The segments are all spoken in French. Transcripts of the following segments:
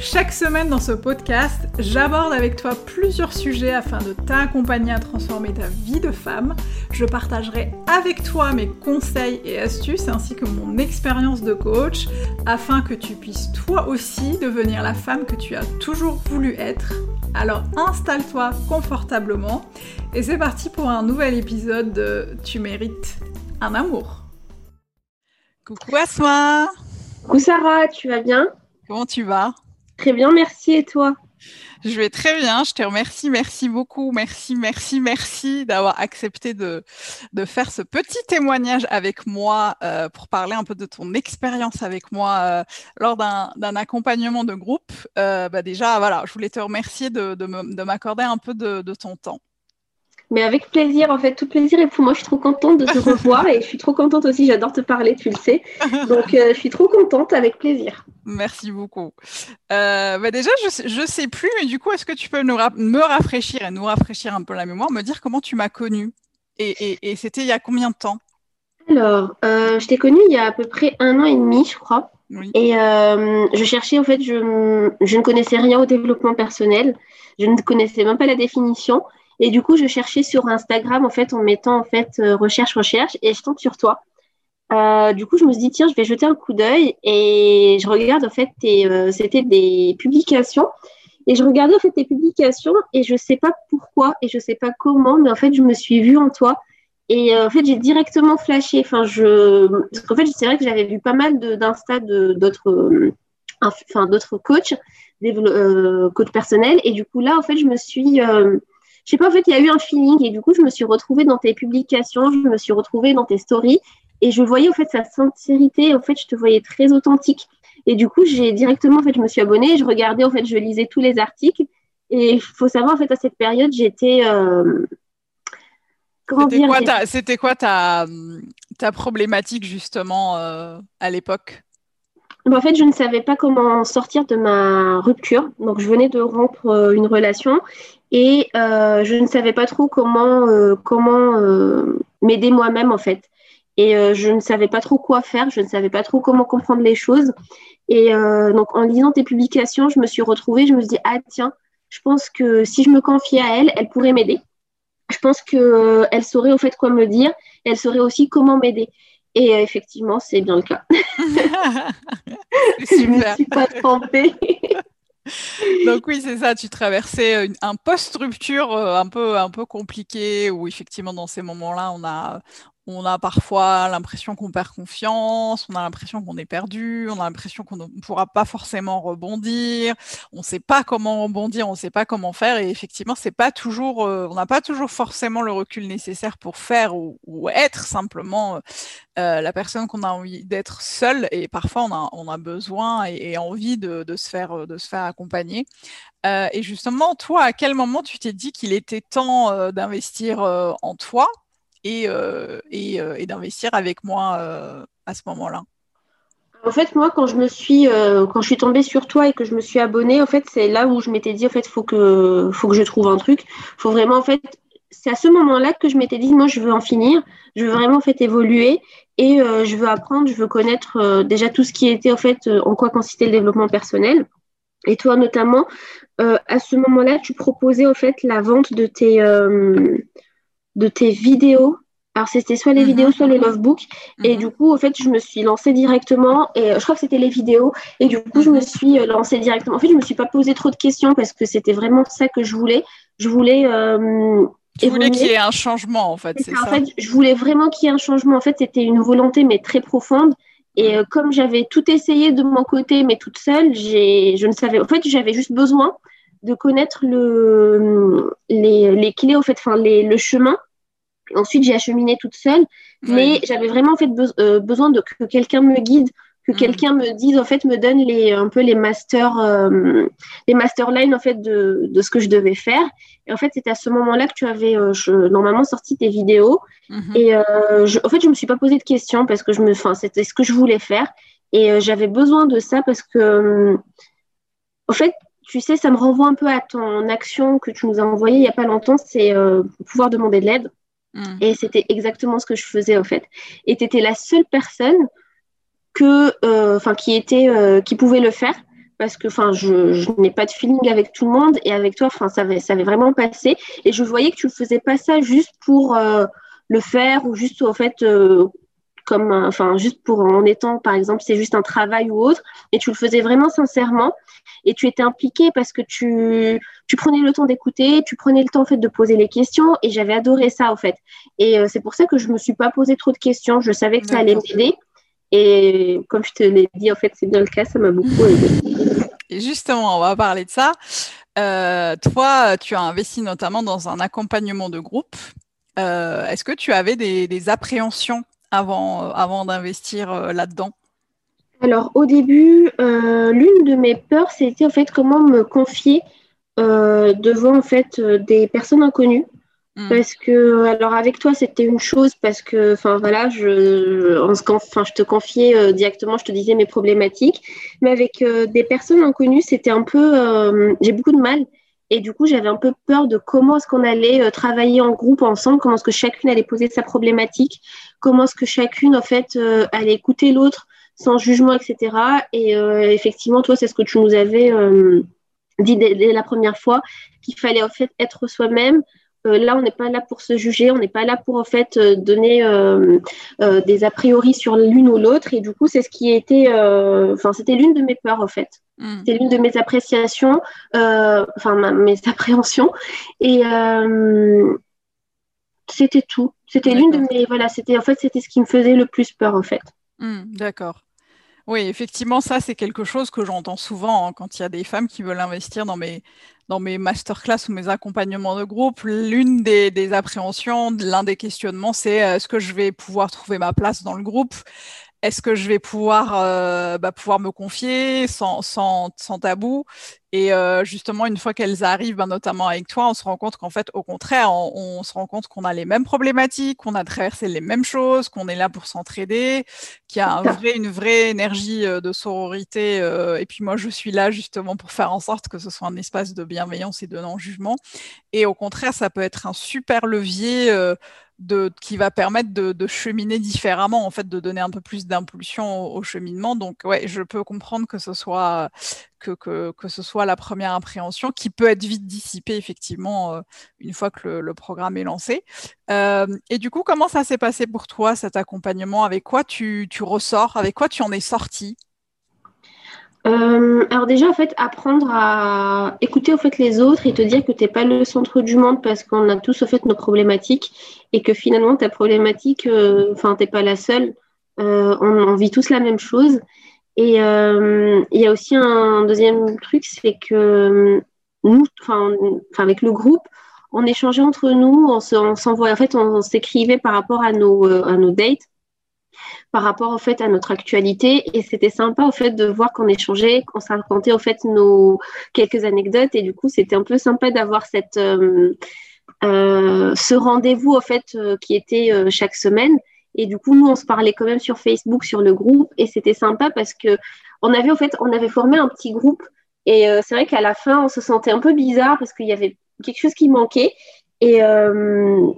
Chaque semaine dans ce podcast, j'aborde avec toi plusieurs sujets afin de t'accompagner à transformer ta vie de femme. Je partagerai avec toi mes conseils et astuces ainsi que mon expérience de coach afin que tu puisses toi aussi devenir la femme que tu as toujours voulu être. Alors installe-toi confortablement et c'est parti pour un nouvel épisode de Tu mérites un amour. Coucou Asma Coucou Sarah, tu vas bien? Comment tu vas? Très bien, merci. Et toi? Je vais très bien. Je te remercie. Merci beaucoup. Merci, merci, merci d'avoir accepté de, de faire ce petit témoignage avec moi euh, pour parler un peu de ton expérience avec moi euh, lors d'un accompagnement de groupe. Euh, bah déjà, voilà, je voulais te remercier de, de m'accorder un peu de, de ton temps. Mais avec plaisir, en fait, tout plaisir. Et pour moi, je suis trop contente de te revoir et je suis trop contente aussi. J'adore te parler, tu le sais. Donc, euh, je suis trop contente, avec plaisir. Merci beaucoup. Euh, bah déjà, je ne sais plus, mais du coup, est-ce que tu peux nous me rafraîchir et nous rafraîchir un peu la mémoire, me dire comment tu m'as connue Et, et, c'était il y a combien de temps? Alors, euh, je t'ai connue il y a à peu près un an et demi, je crois. Et je cherchais, en fait, je, je ne connaissais rien au développement personnel. Je ne connaissais même pas la définition. Et du coup, je cherchais sur Instagram, en fait, en mettant, en fait, euh, recherche, recherche, et je tombe sur toi. Euh, du coup, je me suis dit, tiens, je vais jeter un coup d'œil, et je regarde, en fait, euh, c'était des publications. Et je regardais, en fait, tes publications, et je sais pas pourquoi, et je sais pas comment, mais en fait, je me suis vue en toi. Et en fait, j'ai directement flashé. Enfin, je... Parce qu'en fait, c'est vrai que j'avais vu pas mal d'Insta d'autres enfin, d'autres coachs, des coachs personnels. Et du coup, là, en fait, je me suis je sais pas, en fait, il y a eu un feeling et du coup, je me suis retrouvée dans tes publications, je me suis retrouvée dans tes stories et je voyais en fait sa sincérité. En fait, je te voyais très authentique. Et du coup, j'ai directement, en fait, je me suis abonnée, je regardais, en fait, je lisais tous les articles. Et il faut savoir, en fait, à cette période, j'étais. Euh, c'était quoi, ta, ta, problématique, justement, euh, à l'époque? En fait, je ne savais pas comment sortir de ma rupture. Donc, je venais de rompre euh, une relation et euh, je ne savais pas trop comment, euh, comment m'aider moi-même, en fait. Et je ne savais pas trop quoi faire, je ne savais pas trop comment comprendre les choses. Et donc, en lisant tes publications, je me suis retrouvée, je me suis dit, ah tiens, je pense que si je me confiais à elle, elle pourrait m'aider. Je pense qu'elle saurait au fait quoi me dire, elle saurait aussi comment m'aider. Et euh, effectivement, c'est bien le cas. je ne me suis pas trompée. Donc oui, c'est ça, tu traversais un post-rupture euh, un peu, un peu compliqué où effectivement dans ces moments-là, on a, on a parfois l'impression qu'on perd confiance, on a l'impression qu'on est perdu, on a l'impression qu'on ne pourra pas forcément rebondir, on ne sait pas comment rebondir, on ne sait pas comment faire, et effectivement, c'est pas toujours, euh, on n'a pas toujours forcément le recul nécessaire pour faire ou, être simplement euh, euh, la personne qu'on a envie d'être seule, et parfois on a, besoin et, envie de, se faire, de se faire accompagner. et justement, toi, à quel moment tu t'es dit qu'il était temps d'investir en toi? Et, euh, euh, et, d'investir avec moi euh, à ce moment-là en fait, moi, quand je me suis, quand je suis tombée sur toi et que je me suis abonnée, en fait, c'est là où je m'étais dit, en fait, faut que, faut que je trouve un truc. Faut vraiment, en fait, c'est à ce moment-là que je m'étais dit, moi, je veux en finir. Je veux vraiment, en fait, évoluer et je veux apprendre. Je veux connaître déjà tout ce qui était, en fait, en quoi consistait le développement personnel. Et toi, notamment, à ce moment-là, tu proposais, en fait, la vente de tes, de tes vidéos. Alors, c'était soit les mhm. vidéos, soit le lovebook. Et mhm. du coup, en fait, je me suis lancée directement. Et euh, je crois que c'était les vidéos. Et du coup, je me mhm. suis euh, lancée directement. En fait, je ne me suis pas posé trop de questions parce que c'était vraiment ça que je voulais. Je voulais. Euh, tu voulais qu'il y ait un changement, en fait. C'est ça. En fait, je voulais vraiment qu'il y ait un changement. En fait, c'était une volonté, mais très profonde. Et comme j'avais tout essayé de mon côté, mais toute seule, je ne savais. En fait, j'avais juste besoin de connaître le, les, les clés, en fait, enfin, les, le chemin Ensuite, j'ai acheminé toute seule, mais j'avais vraiment en fait euh, besoin de que quelqu'un me guide, que mm. quelqu'un me dise en fait me donne les un peu les masters euh, les masterlines en fait de, de, ce que je devais faire. Et en fait, c'est à ce moment-là que tu avais euh, normalement sorti tes vidéos. Mm-hmm. Et en fait, je me suis pas posé de questions parce que je me, enfin, c'était ce que je voulais faire et j'avais besoin de ça parce que en fait, tu sais, ça me renvoie un peu à ton action que tu nous as envoyée il n'y a pas longtemps, c'est pouvoir demander de l'aide. Mm. Et c'était exactement ce que je faisais en fait. Et tu étais la seule personne que, enfin, qui pouvait le faire parce que je, n'ai pas de feeling avec tout le monde et avec toi ça avait ça avait vraiment passé et je voyais que tu ne faisais pas ça juste pour le faire ou juste en fait comme enfin juste pour en étant par exemple c'est juste un travail ou autre et tu le faisais vraiment sincèrement et tu étais impliqué parce que tu tu prenais le temps d'écouter tu prenais le temps en fait de poser les questions et j'avais adoré ça en fait. Et euh, c'est pour ça que je me suis pas posé trop de questions. Je savais que ça allait m'aider. Et comme je te l'ai dit en fait c'est bien le cas ça m'a beaucoup aidé. Et justement on va parler de ça. Euh, toi tu as investi notamment dans un accompagnement de groupe. Euh, est-ce que tu avais des appréhensions avant, euh, avant d'investir euh, là-dedans? Alors au début, euh, l'une de mes peurs, c'était en fait comment me confier devant en fait des personnes inconnues. Hmm. Parce que, alors avec toi, c'était une chose parce que, enfin voilà, je, je te confiais directement, je te disais mes problématiques. Mais avec des personnes inconnues, c'était un peu, j'ai beaucoup de mal. Et du coup, j'avais un peu peur de comment est-ce qu'on allait travailler en groupe ensemble, comment est-ce que chacune allait poser sa problématique, comment est-ce que chacune, en fait, euh, allait écouter l'autre sans jugement, etc. Et euh, effectivement, toi, c'est ce que tu nous avais dit dès, la première fois, qu'il fallait en fait être soi-même, euh, là, on n'est pas là pour se juger, on n'est pas là pour en fait euh, donner euh, des a priori sur l'une ou l'autre. Et du coup, c'est ce qui était, enfin, c'était l'une de mes peurs en fait. Hmm. C'est l'une de mes appréciations, enfin mes appréhensions. Et c'était tout. C'était l'une de mes, voilà, c'était en fait, c'était ce qui me faisait le plus peur en fait. Hmm, d'accord. Oui, effectivement, ça, c'est quelque chose que j'entends souvent hein, quand il y a des femmes qui veulent investir dans mes, dans mes masterclass ou mes accompagnements de groupe. L'une des, appréhensions, l'un des questionnements, c'est euh, est-ce que je vais pouvoir trouver ma place dans le groupe? Est-ce que je vais pouvoir, euh, bah, pouvoir me confier sans, sans, sans tabou? Et euh, justement, une fois qu'elles arrivent, bah, notamment avec toi, on se rend compte qu'en fait, au contraire, on, se rend compte qu'on a les mêmes problématiques, qu'on a traversé les mêmes choses, qu'on est là pour s'entraider, qu'il y a un vrai, une vraie énergie euh, de sororité. et puis moi, je suis là justement pour faire en sorte que ce soit un espace de bienveillance et de non-jugement. Et au contraire, ça peut être un super levier qui va permettre de, cheminer différemment, en fait, de donner un peu plus d'impulsion au, cheminement. Donc, ouais, je peux comprendre que ce soit que, que, que, ce soit la première appréhension qui peut être vite dissipée effectivement euh, une fois que le, programme est lancé. Euh, et du coup, comment ça s'est passé pour toi cet accompagnement? Avec quoi tu, tu ressors? Avec quoi tu en es sorti? Euh, alors déjà, fait, apprendre à écouter fait les autres et te dire que tu n'es pas le centre du monde parce qu'on a tous fait nos problématiques et que finalement ta problématique, euh, enfin, tu n'es pas la seule. Euh, on, vit tous la même chose. Et il y a aussi un deuxième truc, c'est que nous, enfin, avec le groupe, on échangeait entre nous, on s'envoyait, en fait, on, s'écrivait par rapport à nos dates par rapport en fait à notre actualité. Et c'était sympa au fait de voir qu'on échangeait, qu'on se racontait en fait nos quelques anecdotes. Et du coup c'était un peu sympa d'avoir cette euh, euh, ce rendez-vous en fait euh, qui était chaque semaine. Et du coup nous on se parlait quand même sur Facebook sur le groupe. Et c'était sympa parce que on avait en fait on avait formé un petit groupe. Et c'est vrai qu'à la fin on se sentait un peu bizarre parce qu'il y avait quelque chose qui manquait. Et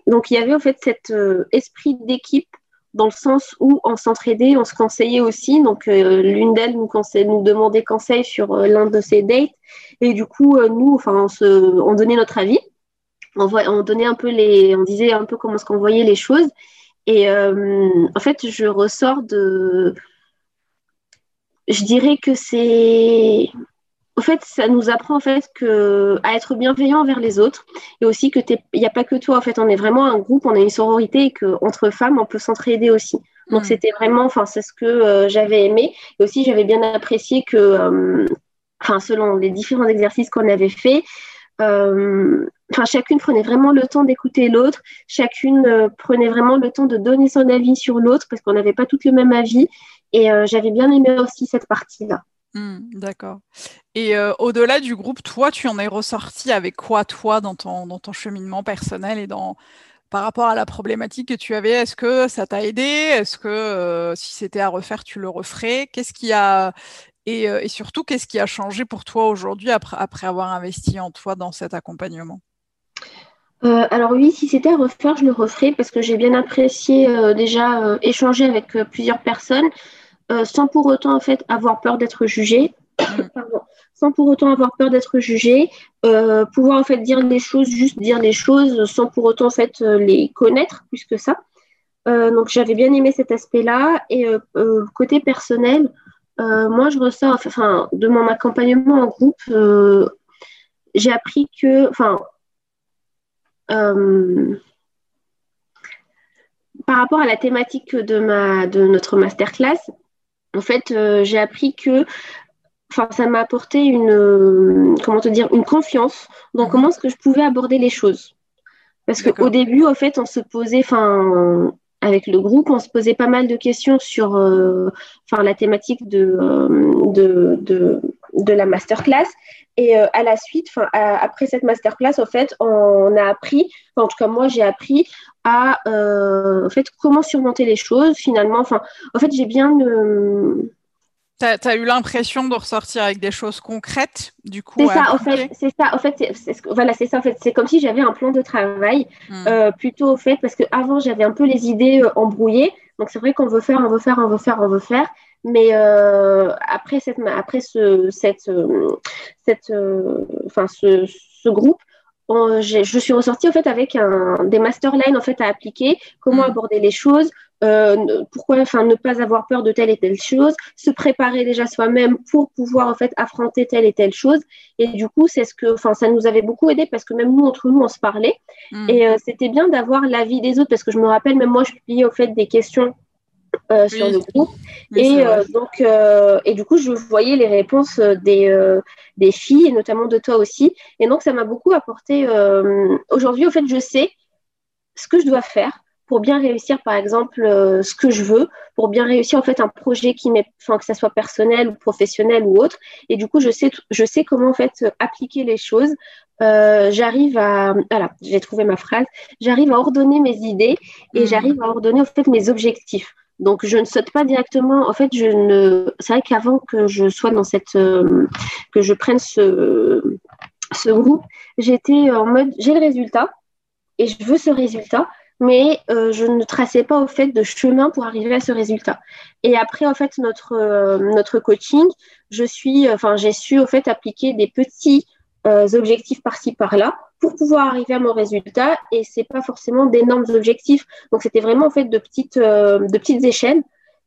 donc il y avait en fait cet esprit d'équipe dans le sens où on s'entraidait, on se conseillait aussi. Donc, euh, l'une d'elles nous, nous demandait conseil sur euh, l'un de ses dates. Et du coup, euh, nous, enfin, on, se, on donnait notre avis. On, on, donnait un peu les, on disait un peu comment est-ce voyait les choses. Et en fait, je ressors de. Je dirais que c'est en fait, ça nous apprend en fait que à être bienveillant envers les autres et aussi que il n'y a pas que toi. En fait, on est vraiment un groupe, on est une sororité et que entre femmes, on peut s'entraider aussi. Donc, mm. c'était vraiment, enfin, c'est ce que euh, j'avais aimé et aussi j'avais bien apprécié que, euh, enfin, selon les différents exercices qu'on avait fait, euh, enfin, chacune prenait vraiment le temps d'écouter l'autre, chacune prenait vraiment le temps de donner son avis sur l'autre parce qu'on n'avait pas toutes le même avis et j'avais bien aimé aussi cette partie-là. Mmh, d'accord. Et euh, au-delà du groupe, toi, tu en es ressorti avec quoi, toi, dans ton, dans cheminement personnel et dans, par rapport à la problématique que tu avais Est-ce que ça t'a aidé? Est-ce que euh, si c'était à refaire, tu le referais? Qu'est-ce qui a et, et surtout, qu'est-ce qui a changé pour toi aujourd'hui après, avoir investi en toi dans cet accompagnement? Euh, alors oui, si c'était à refaire, je le referais parce que j'ai bien apprécié euh, déjà euh, échanger avec plusieurs personnes sans pour autant en fait avoir peur d'être jugé. sans pour autant avoir peur d'être jugé, pouvoir en fait dire les choses, juste dire les choses sans pour autant en fait les connaître plus que ça. donc j'avais bien aimé cet aspect-là et côté personnel, moi je ressors enfin de mon accompagnement en groupe, j'ai appris que enfin euh, par rapport à la thématique de, ma, de notre masterclass, en fait, euh, j'ai appris que enfin, ça m'a apporté une, comment te dire, une confiance dans mhm. comment est-ce que je pouvais aborder les choses. Parce qu'au début, en fait, on se posait, enfin, avec le groupe, on se posait pas mal de questions sur euh, la thématique de, de, de, de, la masterclass. Et euh, à la suite, après cette masterclass, en fait, on a appris, en tout cas moi j'ai appris à euh, en fait, comment surmonter les choses finalement. Enfin, en fait, j'ai bien. Euh, tu as, eu l'impression de ressortir avec des choses concrètes, du coup. C'est ça, en fait, c'est ça, en fait, voilà, c'est ça, en fait, c'est comme si j'avais un plan de travail, hmm. plutôt au fait, parce qu'avant j'avais un peu les idées embrouillées. Donc c'est vrai qu'on veut faire, on veut faire, on veut faire, on veut faire. Mais euh, après, cette, après ce, cette, euh, cette, euh, enfin, ce, ce groupe, je suis ressortie en fait avec un, des masterlines en fait à appliquer, comment mm. aborder les choses, euh, pourquoi enfin ne pas avoir peur de telle et telle chose, se préparer déjà soi-même pour pouvoir en fait affronter telle et telle chose. Et du coup, c'est ce que enfin ça nous avait beaucoup aidé parce que même nous entre nous on se parlait mm. et euh, c'était bien d'avoir l'avis des autres parce que je me rappelle même moi je publiais au fait des questions euh, sur le groupe. et euh, donc, euh, et du coup, je voyais les réponses des, des filles, et notamment de toi aussi. Et donc, ça m'a beaucoup apporté. Aujourd'hui, au fait, je sais ce que je dois faire pour bien réussir, par exemple, ce que je veux, pour bien réussir en fait un projet qui m'est, enfin que ça soit personnel ou professionnel ou autre. Et du coup, je sais, je sais comment en fait appliquer les choses. j'arrive à, voilà, j'ai trouvé ma phrase. J'arrive à ordonner mes idées et mmh. j'arrive à ordonner en fait mes objectifs. Donc, je ne saute pas directement. En fait, je ne. C'est vrai qu'avant que je sois dans cette, euh, que je prenne ce, ce groupe, j'étais en mode, j'ai le résultat et je veux ce résultat, mais euh, je ne traçais pas au fait de chemin pour arriver à ce résultat. Et après, en fait, notre euh, notre coaching, je suis, enfin, j'ai su au fait appliquer des petits objectifs par-ci par-là pour pouvoir arriver à mon résultat et c'est pas forcément d'énormes objectifs. Donc c'était vraiment en fait de petites, euh, de petites échelles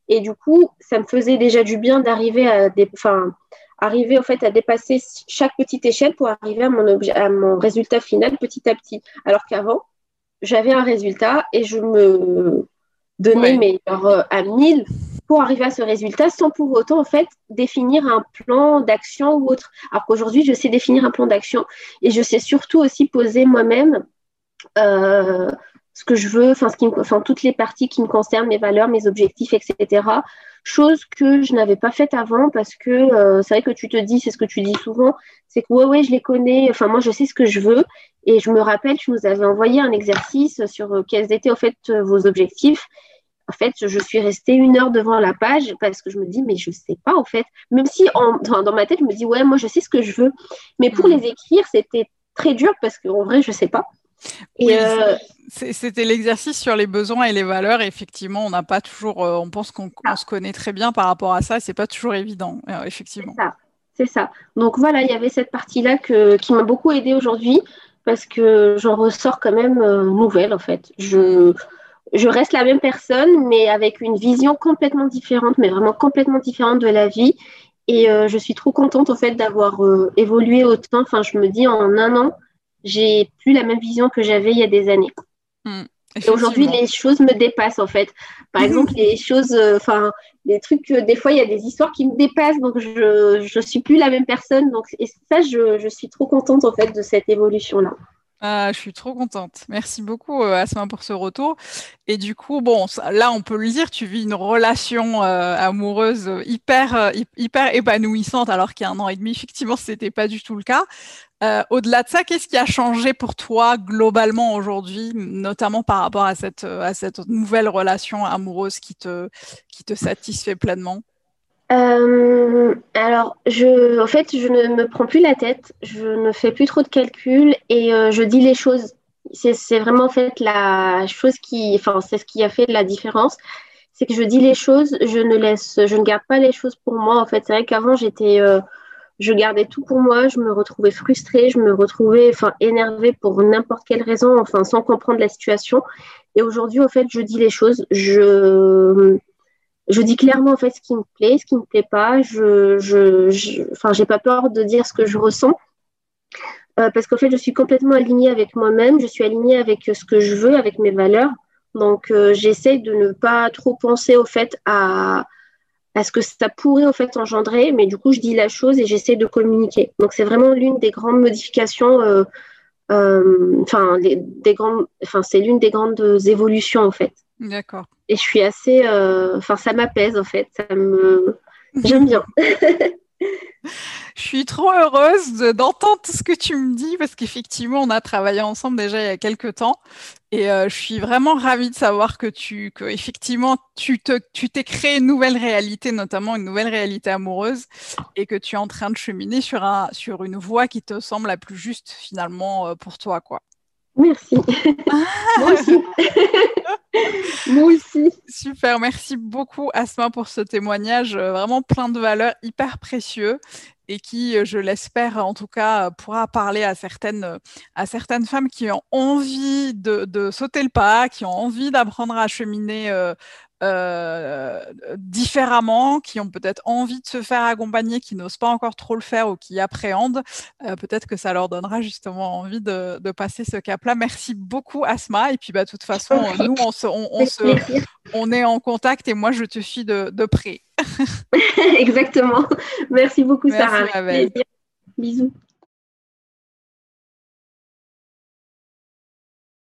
et du coup ça me faisait déjà du bien d'arriver à des, enfin, arriver en fait à dépasser chaque petite échelle pour arriver à mon, à mon résultat final petit à petit. Alors qu'avant j'avais un résultat et je me donnais mes meilleurs à 1000 pour arriver à ce résultat sans pour autant en fait définir un plan d'action ou autre. Alors qu'aujourd'hui, je sais définir un plan d'action et je sais surtout aussi poser moi-même euh, ce que je veux, enfin, toutes les parties qui me concernent, mes valeurs, mes objectifs, etc. Chose que je n'avais pas faite avant parce que euh, c'est vrai que tu te dis, c'est ce que tu dis souvent, c'est que ouais, ouais, je les connais, enfin, moi, je sais ce que je veux. Et je me rappelle, tu nous avais envoyé un exercice sur euh, quels étaient, en fait, vos objectifs en fait, je suis restée une heure devant la page parce que je me dis, mais je sais pas, en fait. Même si dans, ma tête, je me dis, ouais, moi, je sais ce que je veux. Mais pour mm. les écrire, c'était très dur parce qu'en vrai, je sais pas. Euh, c'était l'exercice sur les besoins et les valeurs. effectivement, on n'a pas toujours, euh, on pense qu'on ah. se connaît très bien par rapport à ça. C'est pas toujours évident, euh, effectivement. C'est ça. Donc voilà, il y avait cette partie-là qui m'a beaucoup aidée aujourd'hui parce que j'en ressors quand même nouvelle en fait. Je, je reste la même personne, mais avec une vision complètement différente, mais vraiment complètement différente de la vie. Et euh, je suis trop contente en fait d'avoir euh, évolué autant. Enfin, je me dis en un an, j'ai plus la même vision que j'avais il y a des années. Hmm, et aujourd'hui, les choses me dépassent en fait. Par exemple, les choses, euh, enfin, les trucs, des fois, il y a des histoires qui me dépassent, donc je ne suis plus la même personne. Donc, et ça, je, je suis trop contente en fait de cette évolution-là. Ah, je suis trop contente. Merci beaucoup, euh, Asma, pour ce retour. Et du coup, bon, là, on peut le dire, tu vis une relation euh, amoureuse hyper, euh, hyper épanouissante, alors qu'il y a un an et demi, effectivement, ce n'était pas du tout le cas. Au-delà de ça, qu'est-ce qui a changé pour toi globalement aujourd'hui, notamment par rapport à cette, nouvelle relation amoureuse qui qui te satisfait pleinement? Alors, je, en fait, je ne me prends plus la tête, je ne fais plus trop de calculs et je dis les choses. C'est vraiment en fait la chose qui, enfin, c'est ce qui a fait la différence c'est que je dis les choses, je ne laisse, je ne garde pas les choses pour moi. En fait, c'est vrai qu'avant j'étais, euh, je gardais tout pour moi, je me retrouvais frustrée, je me retrouvais, enfin, énervée pour n'importe quelle raison, enfin, sans comprendre la situation. Et aujourd'hui, en fait, je dis les choses, je, je dis clairement en fait ce qui me plaît, ce qui me plaît pas. Je, je, enfin, j'ai pas peur de dire ce que je ressens. Euh, parce qu'en fait, je suis complètement alignée avec moi-même, je suis alignée avec ce que je veux, avec mes valeurs. Donc, euh, j'essaie de ne pas trop penser au fait à, ce que ça pourrait en fait engendrer, mais du coup, je dis la chose et j'essaie de communiquer. Donc, c'est vraiment l'une des grandes modifications, euh, euh, enfin, enfin, c'est l'une des grandes évolutions en fait. D'accord. Et je suis assez, enfin, ça m'apaise en fait, ça me, j'aime bien. Je suis trop heureuse d'entendre ce que tu me dis parce qu'effectivement, on a travaillé ensemble déjà il y a quelques temps et euh, je suis vraiment ravie de savoir que tu, que effectivement, tu te, tu t'es créé une nouvelle réalité, notamment une nouvelle réalité amoureuse et que tu es en train de cheminer sur un, sur une voie qui te semble la plus juste finalement euh, pour toi, quoi. Merci. Moi aussi. Moi aussi. Super, merci beaucoup Asma pour ce témoignage, euh, vraiment plein de valeurs, hyper précieux et qui, euh, je l'espère en tout cas, pourra parler à certaines, à certaines femmes qui ont envie de, de sauter le pas, qui ont envie d'apprendre à cheminer euh, euh, différemment, qui ont peut-être envie de se faire accompagner, qui n'osent pas encore trop le faire ou qui appréhendent, euh, peut-être que ça leur donnera justement envie de, passer ce cap-là. Merci beaucoup Asma. Et puis bah, de toute façon, nous, on, se, on, se, on, est en contact et moi, je te suis de, de près. Exactement. Merci beaucoup Sarah. Bisous.